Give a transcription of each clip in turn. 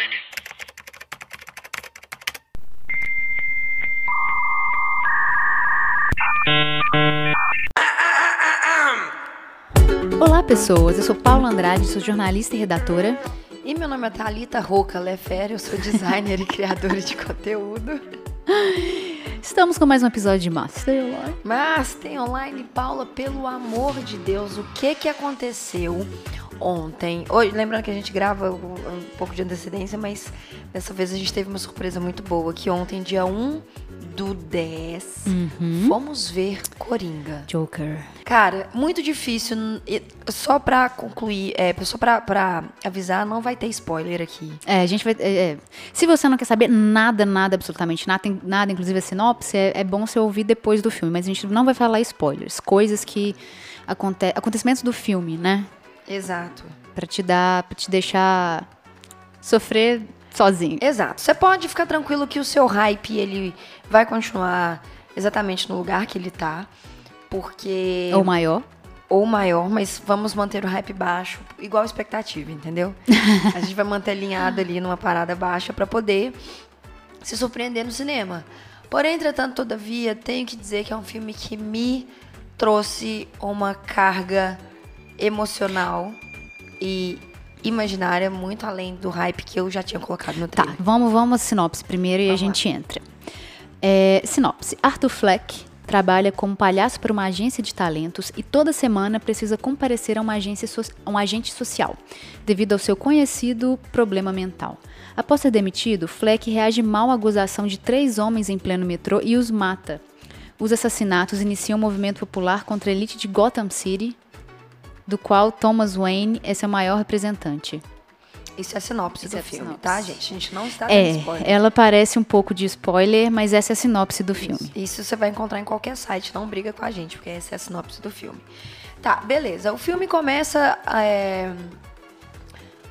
Design. Olá, pessoas. Eu sou Paula Andrade, sou jornalista e redatora. E meu nome é Thalita Roca Lefere, eu sou designer e criadora de conteúdo. Estamos com mais um episódio de Master Online. Mas tem online, Paula, pelo amor de Deus, o que que aconteceu ontem? Hoje, lembrando que a gente grava um, pouco de antecedência, mas dessa vez a gente teve uma surpresa muito boa, que ontem, dia 1 do 10, fomos ver Coringa. Joker. Cara, muito difícil. Só pra concluir, é, só pra, pra avisar, não vai ter spoiler aqui. É, a gente vai. é, é. Se você não quer saber nada, nada, absolutamente nada, nada, inclusive a sinopse, é, é bom você ouvir depois do filme. Mas a gente não vai falar spoilers. Coisas que. Aconte acontecimentos do filme, né? Exato. Pra te dar. Pra te deixar sofrer sozinho. Exato. Você pode ficar tranquilo que o seu hype ele vai continuar exatamente no lugar que ele tá, porque Ou maior. ou maior, mas vamos manter o hype baixo, igual a expectativa, entendeu? a gente vai manter alinhado ali numa parada baixa pra poder se surpreender no cinema. Porém, entretanto, todavia, tenho que dizer que é um filme que me trouxe uma carga emocional e imaginária muito além do hype que eu já tinha colocado no Tá, trailer. vamos, vamos à sinopse primeiro e Vamos a gente entra. É, sinopse. Arthur Fleck trabalha como palhaço para uma agência de talentos e toda semana precisa comparecer a uma agência so- a um agente social, devido ao seu conhecido problema mental. Após ser demitido, Fleck reage mal à acusação de três homens em pleno metrô e os mata. Os assassinatos iniciam um movimento popular contra a elite de Gotham City, do qual Thomas Wayne é seu maior representante. Isso é a sinopse Isso do é filme, sinopse. tá, gente? A gente não está dando É, spoiler. ela parece um pouco de spoiler, mas essa é a sinopse do filme. Isso você vai encontrar em qualquer site, não briga com a gente, porque essa é a sinopse do filme. Tá, beleza. O filme começa. é,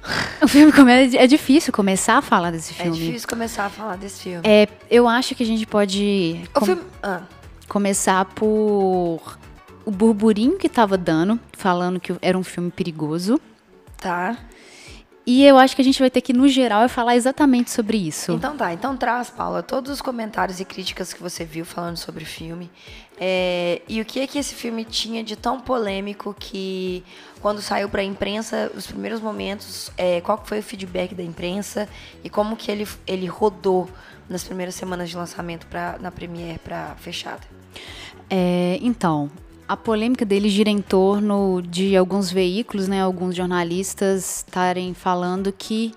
O filme come- é difícil começar a falar desse É filme. difícil começar a falar desse filme. É, eu acho que a gente pode com- filme. Ah, começar por o burburinho que tava dando, falando que era um filme perigoso. tá. E eu acho que a gente vai ter que, no geral, falar exatamente sobre isso. Então tá, então traz, Paula, todos os comentários e críticas que você viu falando sobre o filme. É, e o que é que esse filme tinha de tão polêmico que quando saiu pra imprensa, os primeiros momentos, é, qual foi o feedback da imprensa e como que ele, ele rodou nas primeiras semanas de lançamento pra, na Premiere pra fechada. É, então, a polêmica dele gira em torno de alguns veículos, né, alguns jornalistas estarem falando que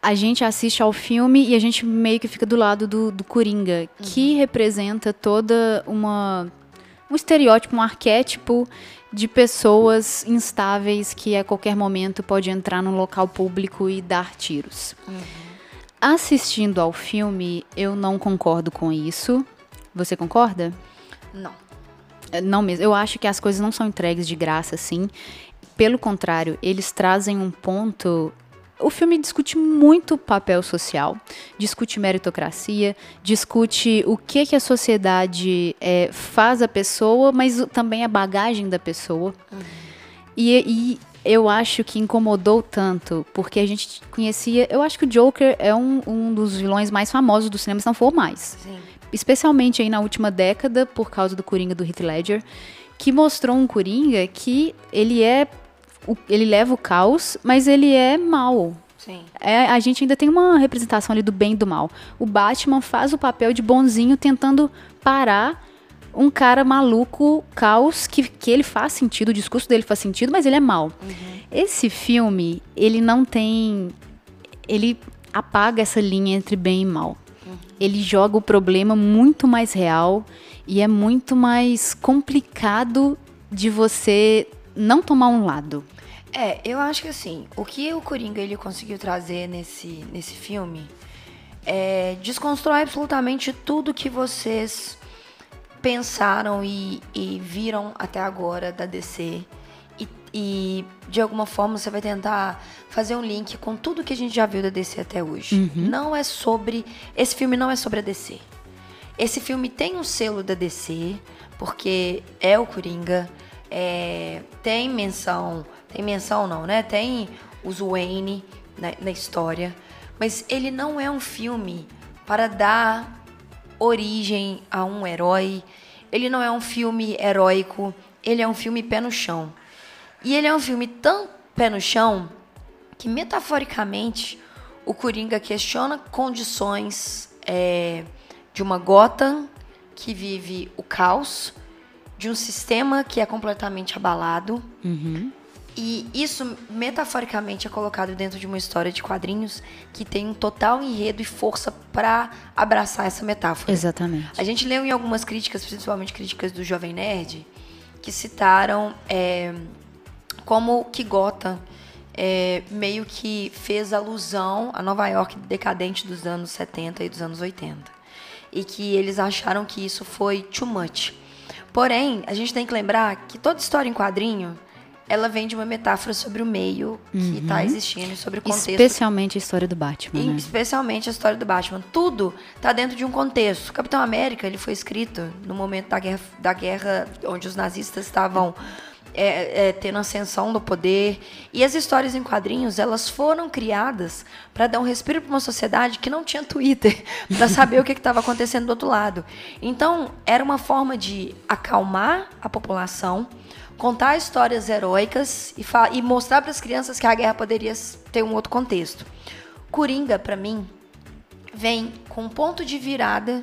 a gente assiste ao filme e a gente meio que fica do lado do, do Coringa, que representa toda uma um estereótipo, um arquétipo de pessoas instáveis que a qualquer momento pode entrar num local público e dar tiros. Assistindo ao filme, eu não concordo com isso. Você concorda? Não. É, Não mesmo. Eu acho que as coisas não são entregues de graça, assim. Pelo contrário, eles trazem um ponto. O filme discute muito o papel social, discute meritocracia, discute o que, que a sociedade é, faz a pessoa, mas também a bagagem da pessoa. E, e eu acho que incomodou tanto, porque a gente conhecia. Eu acho que o Joker é um, um dos vilões mais famosos do cinema, se não for mais Sim. Especialmente aí na última década, por causa do Coringa do Heath Ledger, que mostrou um Coringa que ele é ele leva o caos, mas ele é mal. Sim. É, a gente ainda tem uma representação ali do bem e do mal. O Batman faz o papel de bonzinho tentando parar um cara maluco, caos, que, que ele faz sentido, o discurso dele faz sentido, mas ele é mal. Esse filme, ele não tem. Ele apaga essa linha entre bem e mal. Ele joga o problema muito mais real e é muito mais complicado de você não tomar um lado. É, eu acho que assim, o que o Coringa ele conseguiu trazer nesse, nesse filme é desconstrói absolutamente tudo que vocês pensaram e, e viram até agora da DC. E, de alguma forma você vai tentar fazer um link com tudo que a gente já viu da DC até hoje. Não é sobre. Esse filme não é sobre a DC. Esse filme tem um selo da DC, porque é o Coringa, é, tem menção, tem menção não, né? Tem os Wayne na, na história, Mas ele não é um filme para dar origem a um herói. Ele não é um filme heróico. Ele é um filme pé no chão. E ele é um filme tão pé no chão que, metaforicamente, o Coringa questiona condições é, de uma Gotham que vive o caos, de um sistema que é completamente abalado. Uhum. E isso, metaforicamente, é colocado dentro de uma história de quadrinhos que tem um total enredo e força para abraçar essa metáfora. Exatamente. A gente leu em algumas críticas, principalmente críticas do Jovem Nerd, que citaram é, como que Gotham é, meio que fez alusão a Nova York decadente dos anos 70 e dos anos 80. E que eles acharam que isso foi too much. Porém, a gente tem que lembrar que toda história em quadrinho ela vem de uma metáfora sobre o meio que está existindo, sobre o contexto. Especialmente a história do Batman, E né? Especialmente a história do Batman. Tudo está dentro de um contexto. Capitão América ele foi escrito no momento da guerra, da guerra onde os nazistas estavam é, é, tendo ascensão do poder. E as histórias em quadrinhos elas foram criadas para dar um respiro para uma sociedade que não tinha Twitter para saber o que estava acontecendo do outro lado. Então era uma forma de acalmar a população contar histórias heróicas e, e mostrar para as crianças que a guerra poderia ter um outro contexto. Coringa, para mim, vem com um ponto de virada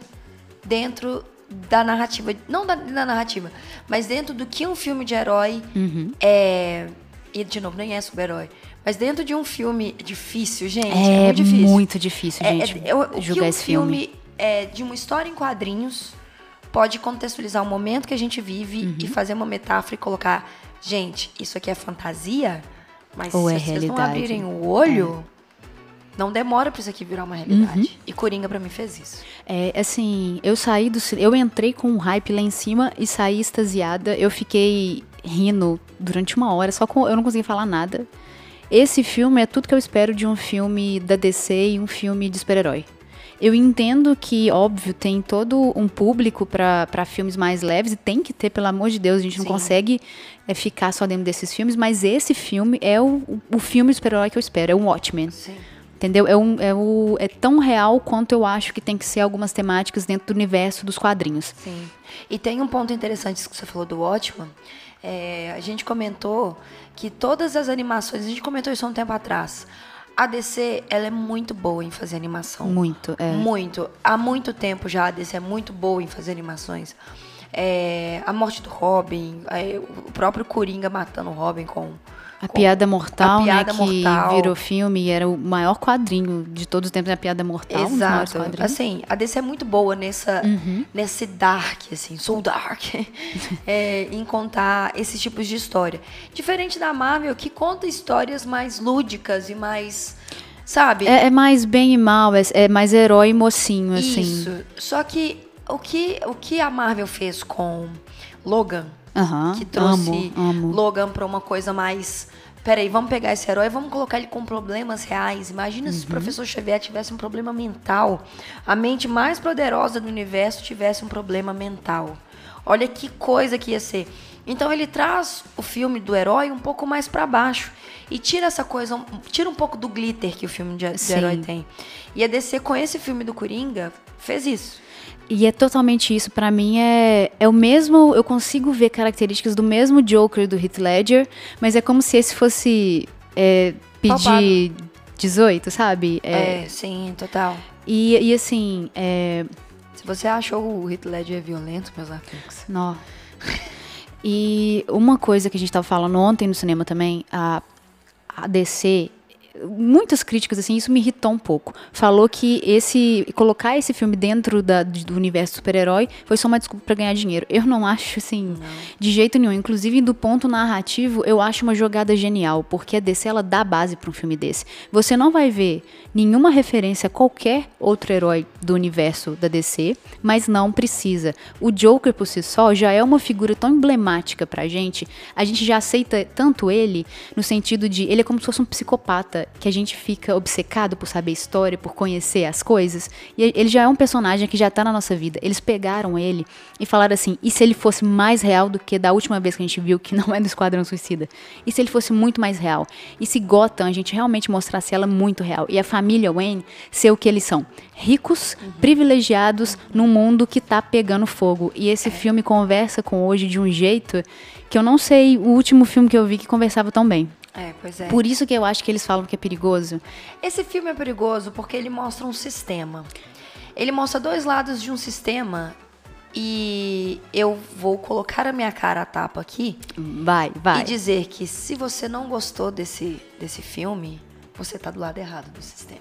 dentro da narrativa, não da, da, narrativa, mas dentro do que um filme de herói Uhum. é. E, de novo, nem é super-herói. Mas dentro de um filme difícil, gente, é, É muito difícil. muito difícil, É- gente, é- o- o julgar que um esse filme. é, de uma história em quadrinhos pode contextualizar o momento que a gente vive Uhum. e fazer uma metáfora e colocar, gente, isso aqui é fantasia, mas Ou se é vocês não realidade. É. abrirem o olho, não demora pra isso aqui virar uma realidade. Uhum. E Coringa pra mim fez isso. É, assim, eu saí do eu entrei com um hype lá em cima e saí extasiada. Eu fiquei rindo durante uma hora, só com eu não conseguia falar nada. Esse filme é tudo que eu espero de um filme da DC e um filme de super-herói. Eu entendo que, óbvio, tem todo um público pra pra filmes mais leves e tem que ter, pelo amor de Deus, a gente não Sim. consegue é, ficar só dentro desses filmes, mas esse filme é o, o filme super-herói que eu espero, é um Watchmen. Sim. Entendeu? É, um, é, o, é tão real quanto eu acho que tem que ser algumas temáticas dentro do universo dos quadrinhos. Sim. E tem um ponto interessante que você falou do Watchman. É, a gente comentou que todas as animações, a gente comentou isso há um tempo atrás. A DC, ela é muito boa em fazer animação. Muito, é. Muito. Há muito tempo já a DC é muito boa em fazer animações. É, a morte do Robin, é, o próprio Coringa matando o Robin com. A Piada Mortal, A Piada né, que Mortal. virou filme e era o maior quadrinho de todos os tempos, é a Piada Mortal, um Exato. quadrinhos. Assim, a DC é muito boa nessa, Uhum. nesse dark, assim, sou dark, é, em contar esses tipos de história. Diferente da Marvel, que conta histórias mais lúdicas e mais, sabe? É, é mais bem e mal, é, é mais herói e mocinho, assim. Isso. Só que o, que o que a Marvel fez com Logan, Aham, que trouxe amo, amo. Logan pra uma coisa mais. Peraí, vamos pegar esse herói e vamos colocar ele com problemas reais. Imagina Uhum. se o professor Xavier tivesse um problema mental. A mente mais poderosa do universo tivesse um problema mental. Olha que coisa que ia ser. Então ele traz o filme do herói um pouco mais pra baixo e tira essa coisa, um- tira um pouco do glitter que o filme de, de herói tem. E a DC com esse filme do Coringa fez isso. E é totalmente isso. Pra mim é, é o mesmo. Eu consigo ver características do mesmo Joker do Heath Ledger, mas é como se esse fosse é, pedir 18, sabe? É, É, sim, total. E, e assim, é, Se você achou o Heath Ledger violento, meus amigos. Nó. E uma coisa que a gente tava falando ontem no cinema também, a, a DC, muitas críticas assim, isso me irritou um pouco. Falou que esse colocar esse filme dentro da- do universo super-herói foi só uma desculpa para ganhar dinheiro. Eu não acho assim, de jeito nenhum. Inclusive do ponto narrativo, eu acho uma jogada genial, porque a DC ela dá base para um filme desse. Você não vai ver nenhuma referência a qualquer outro herói do universo da DC, mas não precisa. O Joker por si só já é uma figura tão emblemática pra gente. A gente já aceita tanto ele no sentido de ele é como se fosse um psicopata que a gente fica obcecado por saber história, por conhecer as coisas. E ele já é um personagem que já tá na nossa vida. Eles pegaram ele e falaram assim: e se ele fosse mais real do que da última vez que a gente viu que não é do Esquadrão Suicida? E se ele fosse muito mais real? E se Gotham a gente realmente mostrasse ela muito real? E a família Wayne ser o que eles são? Ricos, uhum. privilegiados, num mundo que tá pegando fogo. E esse filme conversa com hoje de um jeito que eu não sei o último filme que eu vi que conversava tão bem. É, pois é. Por isso que eu acho que eles falam que é perigoso. Esse filme é perigoso porque ele mostra um sistema. Ele mostra dois lados de um sistema e eu vou colocar a minha cara a tapa aqui. Vai, vai. E dizer que se você não gostou desse, desse filme, você tá do lado errado do sistema.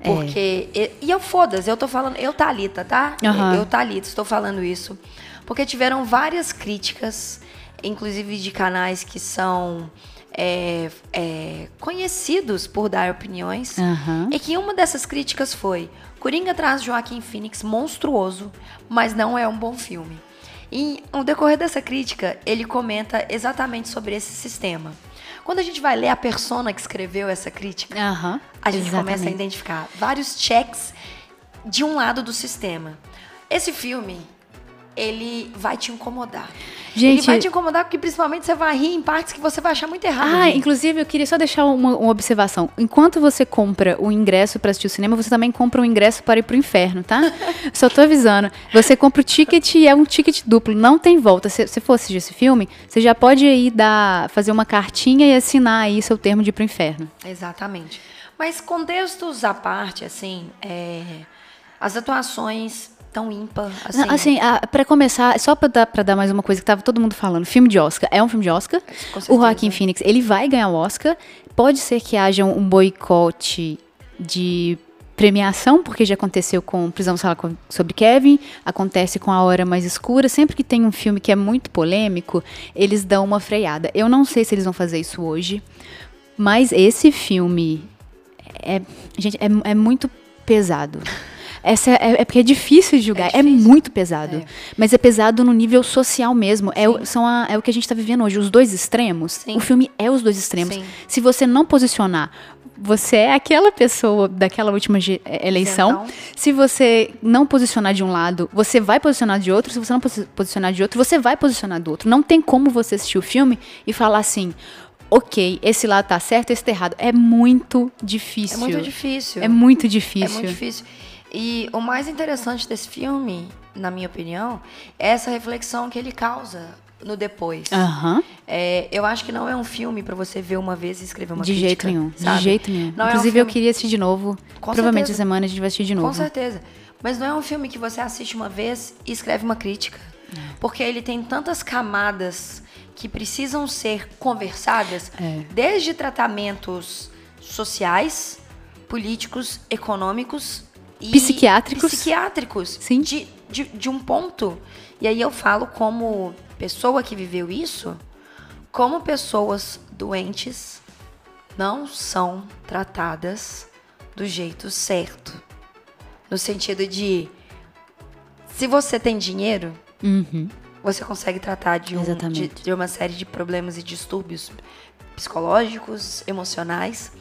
É. Porque. É. E, e eu foda-se, eu tô falando. Eu, Thalita, tá? Uhum. Eu, Thalita, estou falando isso. Porque tiveram várias críticas inclusive de canais que são é, é, conhecidos por dar opiniões, uhum. e que uma dessas críticas foi: Coringa traz Joaquim Phoenix monstruoso, mas não é um bom filme. E no decorrer dessa crítica, ele comenta exatamente sobre esse sistema. Quando a gente vai ler a persona que escreveu essa crítica, uhum, a gente exatamente. começa a identificar vários checks de um lado do sistema. Esse filme, ele vai te incomodar. Gente, ele vai te incomodar porque principalmente você vai rir em partes que você vai achar muito errado. Ah, inclusive eu queria só deixar uma, uma observação. Enquanto você compra o ingresso para assistir o cinema, você também compra o ingresso para ir pro inferno, tá? só tô avisando. Você compra o ticket e é um ticket duplo, não tem volta. Se você for assistir esse filme, você já pode ir dar, fazer uma cartinha e assinar aí seu termo de ir pro inferno. Exatamente. Mas contextos à parte, assim, é, as atuações tão ímpar assim. Assim, para começar, só para dar, pra dar mais uma coisa que tava todo mundo falando, filme de Oscar, é um filme de Oscar. O Joaquim Phoenix, ele vai ganhar o Oscar. Pode ser que haja um boicote de premiação, porque já aconteceu com Precisamos Falar sobre Kevin, acontece com A Hora Mais Escura. Sempre que tem um filme que é muito polêmico, eles dão uma freada. Eu não sei se eles vão fazer isso hoje, mas esse filme é, gente, é, é muito pesado. Essa é, é, porque é difícil de julgar, é, é muito pesado. É. Mas é pesado no nível social mesmo. É, o, são a, é o que a gente está vivendo hoje, os dois extremos. Sim. O filme é os dois extremos. Sim. Se você não posicionar você é aquela pessoa daquela última é, eleição. Então. Se você não posicionar de um lado, você vai posicionar de outro. Se você não posicionar de outro, você vai posicionar do outro. Não tem como você assistir o filme e falar assim: ok, esse lado tá certo, esse tá errado. É muito difícil. É muito difícil. É muito difícil. É muito difícil. E o mais interessante desse filme, na minha opinião, é essa reflexão que ele causa no depois. Uhum. É, eu acho que não é um filme para você ver uma vez e escrever uma de crítica. Jeito nenhum, sabe? De jeito nenhum. Não Inclusive, é um eu queria assistir de novo. Com Provavelmente certeza. semana a gente vai assistir de novo. Com certeza. Mas não é um filme que você assiste uma vez e escreve uma crítica. É. Porque ele tem tantas camadas que precisam ser conversadas, é. desde tratamentos sociais, políticos, econômicos psiquiátricos. Psiquiátricos. Sim. De, de, de um ponto. E aí eu falo como pessoa que viveu isso, como pessoas doentes não são tratadas do jeito certo. No sentido de se você tem dinheiro, uhum. você consegue tratar de, um, de, de, uma série de problemas e distúrbios psicológicos, emocionais.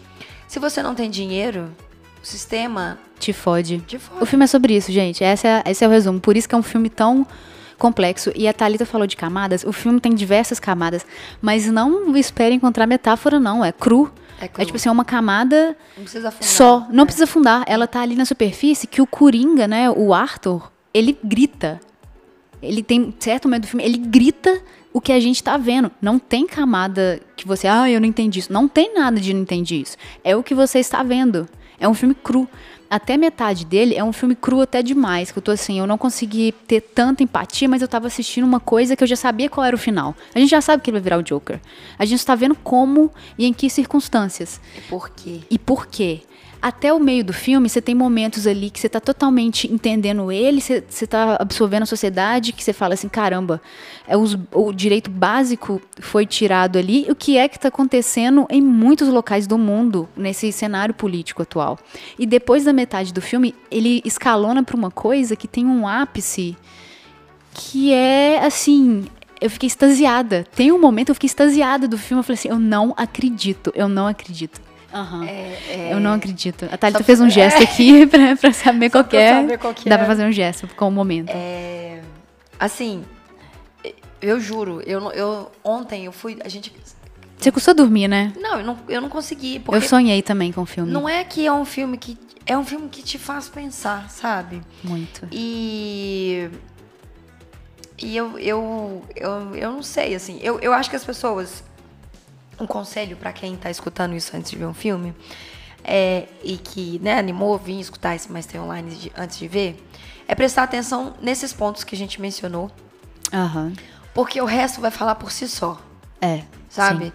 Se você não tem dinheiro, o sistema te fode. te fode. O filme é sobre isso, gente. Esse é, esse é o resumo. Por isso que é um filme tão complexo. E a Thalita falou de camadas. O filme tem diversas camadas. Mas não espere encontrar metáfora, não. É cru. É, cru. é tipo assim, é uma camada não precisa afundar, só. Não é. precisa afundar. Ela tá ali na superfície que o Coringa, né, o Arthur, ele grita. Ele tem certo momento do filme, ele grita o que a gente tá vendo. Não tem camada que você, ah, eu não entendi isso. Não tem nada de não entendi isso. É o que você está vendo. É um filme cru. Até metade dele é um filme cru até demais, que eu tô assim, eu não consegui ter tanta empatia, mas eu tava assistindo uma coisa que eu já sabia qual era o final. A gente já sabe que ele vai virar o Joker. A gente está vendo como e em que circunstâncias. E por quê? E por quê? Até o meio do filme, você tem momentos ali que você está totalmente entendendo ele, você, está absorvendo a sociedade, que você fala assim, caramba, é os, o direito básico foi tirado ali, o que é que está acontecendo em muitos locais do mundo, nesse cenário político atual. E depois da metade do filme, ele escalona para uma coisa que tem um ápice que é, assim, eu fiquei extasiada. Tem um momento eu fiquei extasiada do filme, eu falei assim, eu não acredito, eu não acredito. Aham. É, é, Eu não acredito. A Thalita Só- fez um gesto aqui pra, pra saber qual é. saber qual Dá é. pra fazer um gesto com o momento. é, assim, eu juro, eu, eu ontem eu fui, a gente Você custou dormir, né? não, eu não, eu não consegui, Eu sonhei também com o filme. não é que é um filme que é um filme que te faz pensar, sabe? Muito. E. E eu, eu, eu, eu não sei, assim. Eu, eu acho que as pessoas. Um conselho pra quem tá escutando isso antes de ver um filme. É, e que né, animou vir escutar esse mais tem online de- antes de ver. É prestar atenção nesses pontos que a gente mencionou. Aham. Porque o resto vai falar por si só É. sabe? sim.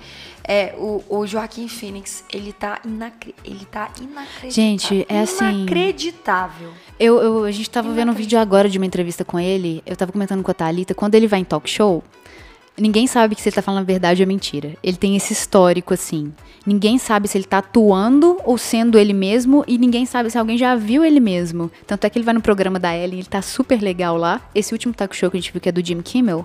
É, o, o Joaquim Phoenix, ele tá, inacre... ele tá inacreditável. Gente, é assim- Inacreditável. Eu, eu- a gente tava vendo um vídeo agora de uma entrevista com ele. Eu tava comentando com a Thalita. Quando ele vai em talk show, ninguém sabe que se ele tá falando a verdade ou mentira. Ele tem esse histórico, assim. Ninguém sabe se ele tá atuando ou sendo ele mesmo. E ninguém sabe se alguém já viu ele mesmo. Tanto é que ele vai no programa da Ellen, ele tá super legal lá. Esse último talk show que a gente viu, que é do Jim Kimmel.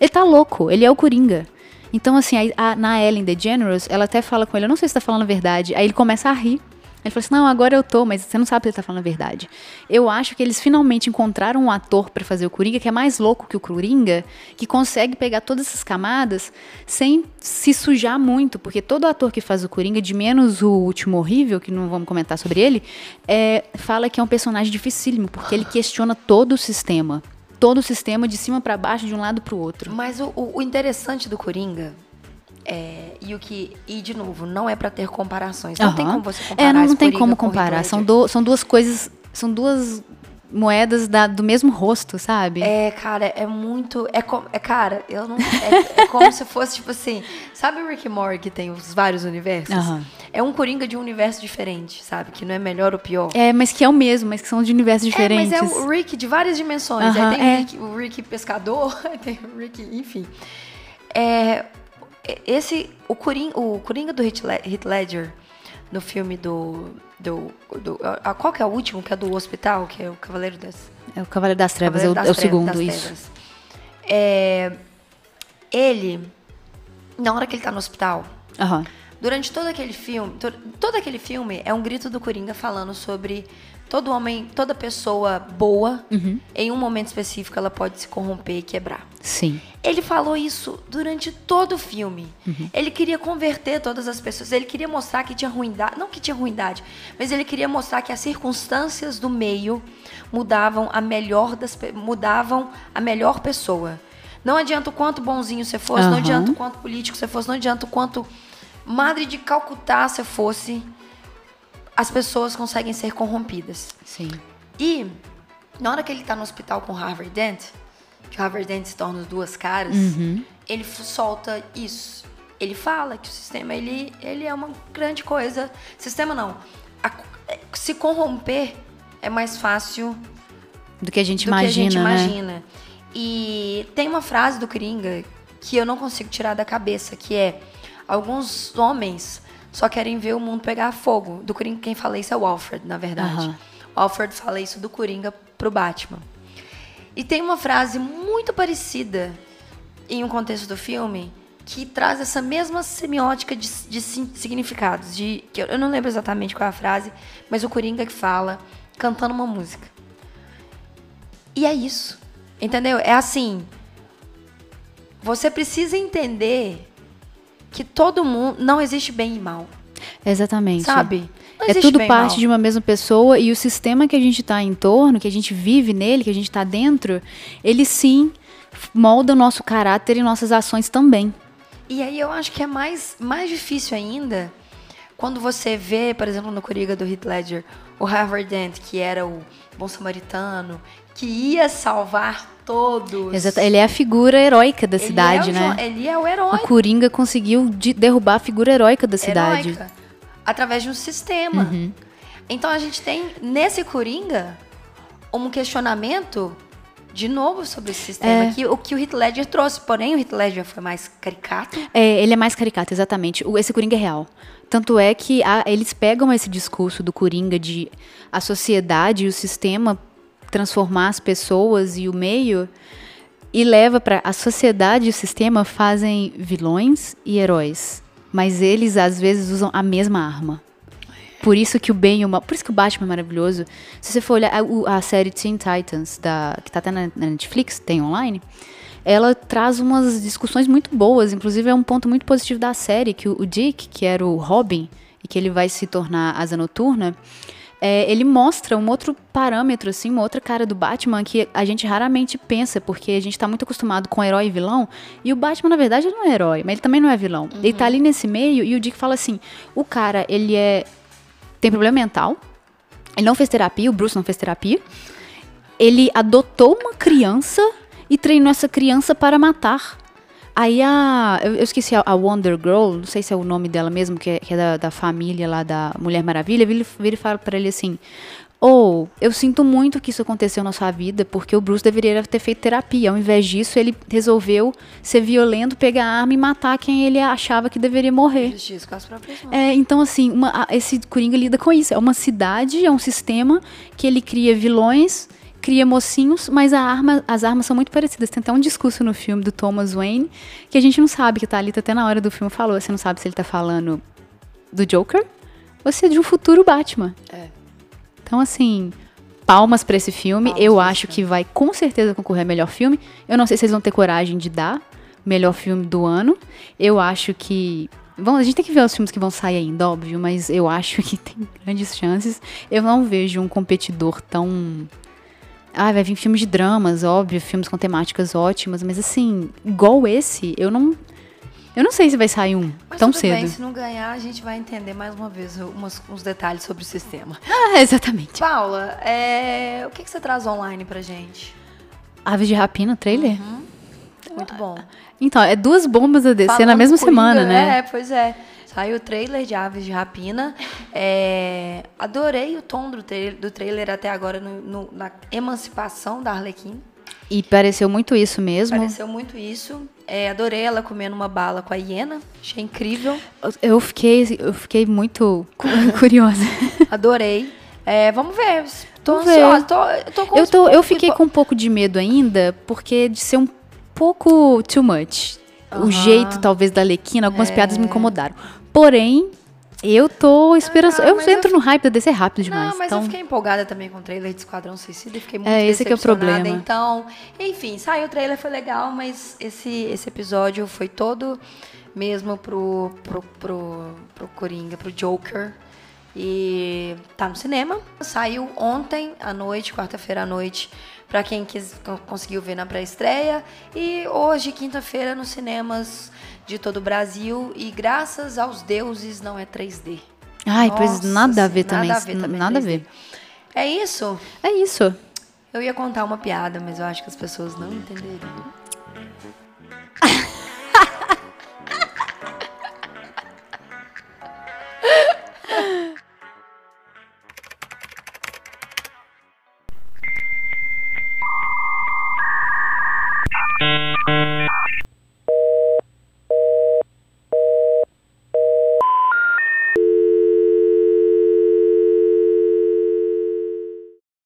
Ele tá louco, ele é o Coringa. Então, assim, a- a- na Ellen DeGeneres, ela até fala com ele, eu não sei se tá falando a verdade. Aí ele começa a rir. Ele fala assim, não, agora eu tô, mas você não sabe se ele tá falando a verdade. Eu acho que eles finalmente encontraram um ator pra fazer o Coringa, que é mais louco que o Coringa, que consegue pegar todas essas camadas sem se sujar muito, porque todo ator que faz o Coringa, de menos o último horrível, que não vamos comentar sobre ele, é, fala que é um personagem dificílimo, porque ele questiona todo o sistema. Todo o sistema de cima pra baixo, de um lado pro outro. Mas o, o- o interessante do Coringa é, e o que e de novo não é pra ter comparações. Não tem Aham. como você comparar É, não, não tem como com comparar. São, do- são duas coisas. São duas moedas da- do mesmo rosto, sabe? É, cara, é muito. É, co- é cara, eu não. É, é como se fosse, tipo assim. Sabe o Rick Morty que tem os vários universos? Aham. É um Coringa de um universo diferente, sabe? Que não é melhor ou pior. É, mas que é o mesmo, mas que são de universos diferentes. É, mas é o Rick de várias dimensões. Aham, aí tem é. o, Rick, o Rick pescador, aí tem o Rick, enfim. É, esse, o Coringa, o Coringa do Heath Le- Heath Ledger, no filme do, do, do a- qual que é o último, que é do hospital, que é o Cavaleiro das... É o Cavaleiro das Trevas, Cavaleiro é o, das é o Trevas- segundo, das isso. Trevas. É, ele, na hora que ele tá no hospital, Aham. Durante todo aquele filme, to- todo aquele filme é um grito do Coringa falando sobre todo homem, toda pessoa boa, Uhum. em um momento específico ela pode se corromper e quebrar. Sim. Ele falou isso durante todo o filme. Ele queria converter todas as pessoas. Ele queria mostrar que tinha ruindade. Não que tinha ruindade, mas ele queria mostrar que as circunstâncias do meio mudavam a melhor das mudavam a melhor pessoa. Não adianta o quanto bonzinho você fosse, não Aham. adianta o quanto político você fosse, não adianta o quanto madre de Calcutá você fosse. As pessoas conseguem ser corrompidas. Sim. E na hora que ele tá no hospital com o Harvard Dent, que o Harvard Dent se torna duas caras, Uhum. ele solta isso. Ele fala que o sistema ele, ele é uma grande coisa. Sistema não. A- se corromper é mais fácil Do que a gente do imagina, que a gente né? imagina. E tem uma frase do Coringa que eu não consigo tirar da cabeça, que é alguns homens só querem ver o mundo pegar fogo. Do Coringa quem fala isso é o Alfred, na verdade. O Alfred fala isso do Coringa pro Batman. E tem uma frase muito parecida em um contexto do filme que traz essa mesma semiótica de, de significados. De, que eu, eu não lembro exatamente qual é a frase, mas o Coringa que fala cantando uma música. E é isso. Entendeu? É assim. Você precisa entender que todo mundo. Não existe bem e mal. Exatamente. Sabe? Não É tudo parte mal. de uma mesma pessoa e o sistema que a gente está em torno, que a gente vive nele, que a gente está dentro, ele sim molda o nosso caráter e nossas ações também. E aí eu acho que é mais, mais difícil ainda quando você vê, por exemplo, no Coringa do Heath Ledger, o Harvard Dent, que era o bom samaritano, que ia salvar todos. Exato. Ele é a figura heróica da Ele cidade, é o né? Ele é o O herói. Coringa conseguiu de- derrubar a figura heróica da cidade. heróica, através de um sistema. Uhum. Então a gente tem nesse Coringa um questionamento de novo sobre esse sistema, É. que o que o Heath Ledger trouxe, porém o Heath Ledger foi mais caricato. É, ele é mais caricato, exatamente. O- Esse Coringa é real. Tanto é que a- eles pegam esse discurso do Coringa de a sociedade e o sistema transformar as pessoas e o meio e leva para a sociedade e o sistema fazem vilões e heróis. mas eles às vezes usam a mesma arma. Por isso que o bem e o mal. Por isso que o Batman é maravilhoso. Se você for olhar a, a série Teen Titans, da, que tá até na, na Netflix, tem online, ela traz umas discussões muito boas. Inclusive, é um ponto muito positivo da série, que o, Dick, que era o Robin, e que ele vai se tornar asa noturna, é, ele mostra um outro parâmetro, assim, uma outra cara do Batman que a gente raramente pensa, porque a gente tá muito acostumado com herói e vilão. E o Batman, na verdade, ele não é herói, mas ele também não é vilão. Uhum. Ele tá ali nesse meio e o Dick fala assim: o cara, ele é. tem problema mental. Ele não fez terapia, o Bruce não fez terapia. Ele adotou uma criança e treinou essa criança para matar. Aí a. Eu, esqueci a, Wonder Girl, não sei se é o nome dela mesmo, que é, que é da, da, família lá da Mulher Maravilha, vira, vira e fala pra ele assim: Ou, oh, eu sinto muito que isso aconteceu na sua vida, porque o Bruce deveria ter feito terapia. Ao invés disso, ele resolveu ser violento, pegar a arma e matar quem ele achava que deveria morrer. com as próprias É, então, assim, uma, esse Coringa lida com isso. É uma cidade, é um sistema que ele cria vilões cria mocinhos, mas arma, as armas são muito parecidas. Tem até um discurso no filme do Thomas Wayne que a gente não sabe, que tá ali, até na hora do filme falou, você não sabe se ele tá falando do Joker ou se é de um futuro Batman. É. Então, assim, palmas para esse filme. Palmas Eu acho que vai com certeza concorrer a melhor filme. Eu não sei se eles vão ter coragem de dar melhor filme do ano. Eu acho que Bom, a gente tem que ver os filmes que vão sair ainda, óbvio, mas eu acho que tem grandes chances. Eu não vejo um competidor tão ah, vai vir filmes de dramas, óbvio, filmes com temáticas ótimas, mas assim, igual esse, eu não. Eu não sei se vai sair um mas tão cedo. Bem, se não ganhar, a gente vai entender mais uma vez umas, uns detalhes sobre o sistema. Ah, exatamente. Paula, é... o que, que você traz online pra gente? Aves de Rapina, trailer? Uhum. Muito bom. Então, é duas bombas a descer Falando na mesma semana, né? É, pois é. Saiu o trailer de Aves de Rapina. É, adorei o tom do, tra do trailer até agora no, no, na emancipação da Arlequim. E pareceu muito isso mesmo. Pareceu muito isso. É, adorei ela comendo uma bala com a hiena. Achei incrível. Eu fiquei, eu fiquei muito curiosa. Adorei. É, vamos ver. Tô vamos ansiosa. Tô, tô eu, tô, eu fiquei com um pouco de medo ainda, porque de ser um pouco too much. Uhum. O jeito, talvez, da Lequina, algumas é. piadas me incomodaram. Porém, eu tô esperando. Ah, eu entro eu... no hype da DC rápido demais. Não, mas então... eu fiquei empolgada também com o trailer de Esquadrão Suicida e fiquei muito É, esse que é o problema. Então, enfim, saiu o trailer, foi legal, mas esse, esse episódio foi todo mesmo pro, pro, pro, pro Coringa, pro Joker. E tá no cinema. Saiu ontem à noite, quarta-feira à noite, para quem quis, conseguiu ver na pré-estreia. E hoje, quinta-feira, nos cinemas de todo o Brasil. E graças aos deuses não é 3D. Ai, Nossa, pois nada a ver também. Nada a ver também. Nada a ver. É isso? É isso. Eu ia contar uma piada, mas eu acho que as pessoas não entenderiam.